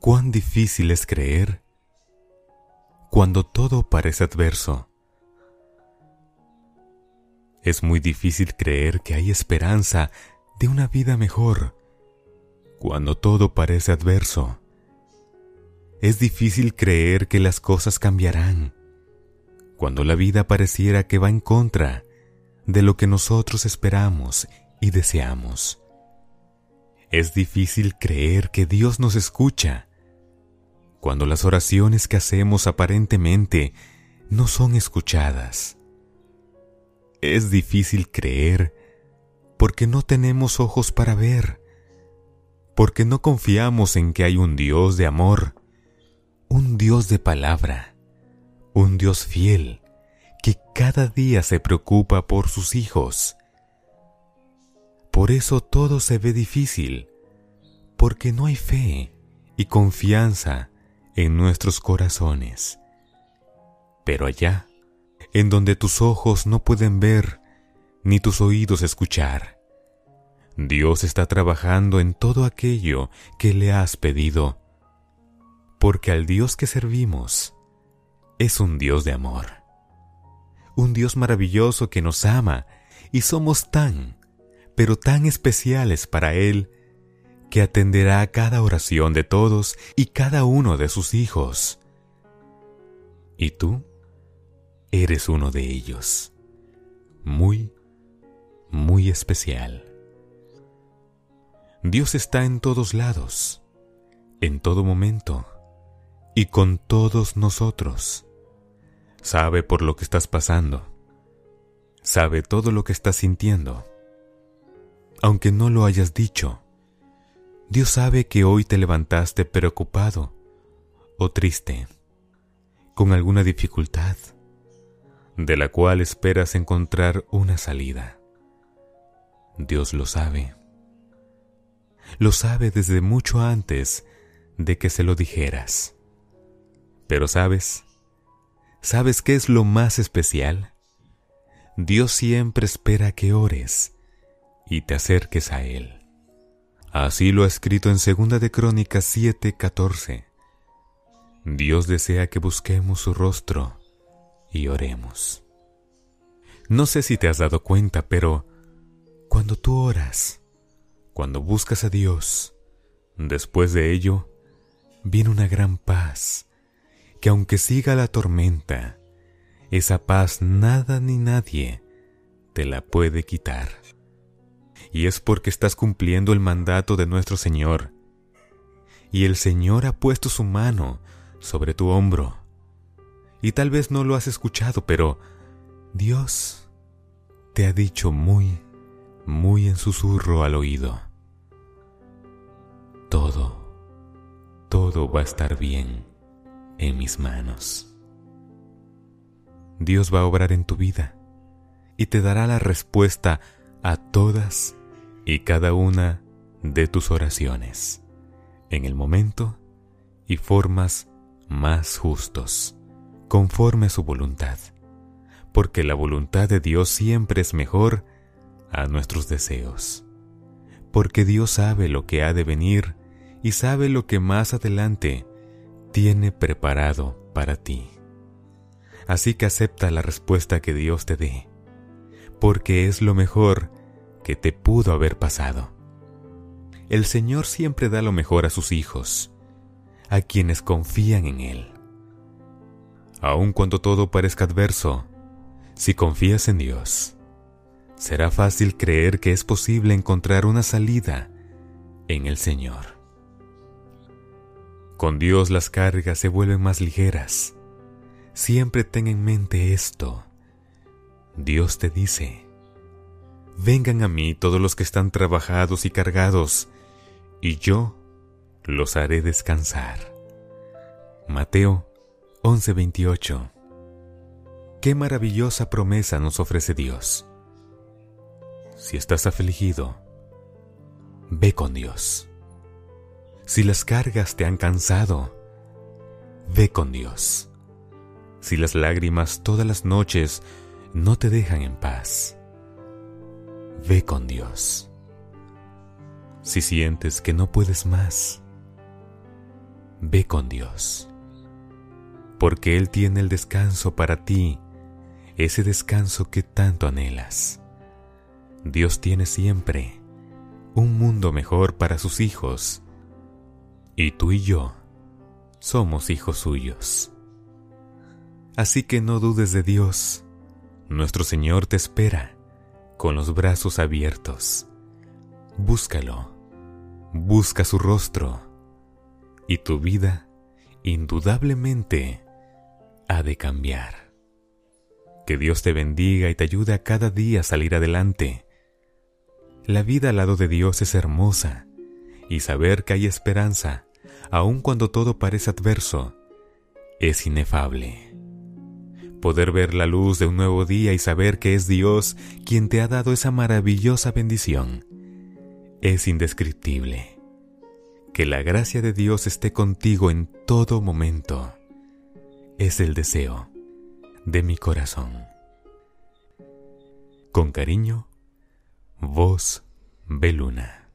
cuán difícil es creer cuando todo parece adverso. Es muy difícil creer que hay esperanza de una vida mejor cuando todo parece adverso. Es difícil creer que las cosas cambiarán cuando la vida pareciera que va en contra de lo que nosotros esperamos y deseamos. Es difícil creer que Dios nos escucha cuando las oraciones que hacemos aparentemente no son escuchadas. Es difícil creer porque no tenemos ojos para ver, porque no confiamos en que hay un Dios de amor, un Dios de palabra, un Dios fiel que cada día se preocupa por sus hijos. Por eso todo se ve difícil, porque no hay fe y confianza en nuestros corazones. Pero allá, en donde tus ojos no pueden ver, ni tus oídos escuchar, Dios está trabajando en todo aquello que le has pedido, porque al Dios que servimos es un Dios de amor, un Dios maravilloso que nos ama y somos tan, pero tan especiales para Él que atenderá a cada oración de todos y cada uno de sus hijos. Y tú eres uno de ellos, muy, muy especial. Dios está en todos lados, en todo momento y con todos nosotros. Sabe por lo que estás pasando. Sabe todo lo que estás sintiendo. Aunque no lo hayas dicho, Dios sabe que hoy te levantaste preocupado o triste, con alguna dificultad, de la cual esperas encontrar una salida. Dios lo sabe. Lo sabe desde mucho antes de que se lo dijeras. Pero sabes, ¿sabes qué es lo más especial? Dios siempre espera que ores y te acerques a Él. Así lo ha escrito en Segunda de Crónicas 7:14. Dios desea que busquemos su rostro y oremos. No sé si te has dado cuenta, pero cuando tú oras, cuando buscas a Dios, después de ello, viene una gran paz, que aunque siga la tormenta, esa paz nada ni nadie te la puede quitar y es porque estás cumpliendo el mandato de nuestro Señor. Y el Señor ha puesto su mano sobre tu hombro. Y tal vez no lo has escuchado, pero Dios te ha dicho muy, muy en susurro al oído. Todo, todo va a estar bien en mis manos. Dios va a obrar en tu vida y te dará la respuesta a todas y cada una de tus oraciones en el momento y formas más justos, conforme a su voluntad, porque la voluntad de Dios siempre es mejor a nuestros deseos, porque Dios sabe lo que ha de venir y sabe lo que más adelante tiene preparado para ti. Así que acepta la respuesta que Dios te dé, porque es lo mejor que te pudo haber pasado. El Señor siempre da lo mejor a sus hijos, a quienes confían en Él. Aun cuando todo parezca adverso, si confías en Dios, será fácil creer que es posible encontrar una salida en el Señor. Con Dios las cargas se vuelven más ligeras. Siempre ten en mente esto. Dios te dice, Vengan a mí todos los que están trabajados y cargados, y yo los haré descansar. Mateo 11:28 Qué maravillosa promesa nos ofrece Dios. Si estás afligido, ve con Dios. Si las cargas te han cansado, ve con Dios. Si las lágrimas todas las noches no te dejan en paz, ve con Dios. Si sientes que no puedes más, ve con Dios, porque Él tiene el descanso para ti, ese descanso que tanto anhelas. Dios tiene siempre un mundo mejor para sus hijos, y tú y yo somos hijos suyos. Así que no dudes de Dios, nuestro Señor te espera con los brazos abiertos. Búscalo, busca su rostro, y tu vida indudablemente ha de cambiar. Que Dios te bendiga y te ayude a cada día a salir adelante. La vida al lado de Dios es hermosa, y saber que hay esperanza, aun cuando todo parece adverso, es inefable. Poder ver la luz de un nuevo día y saber que es Dios quien te ha dado esa maravillosa bendición es indescriptible. Que la gracia de Dios esté contigo en todo momento es el deseo de mi corazón. Con cariño, voz Beluna.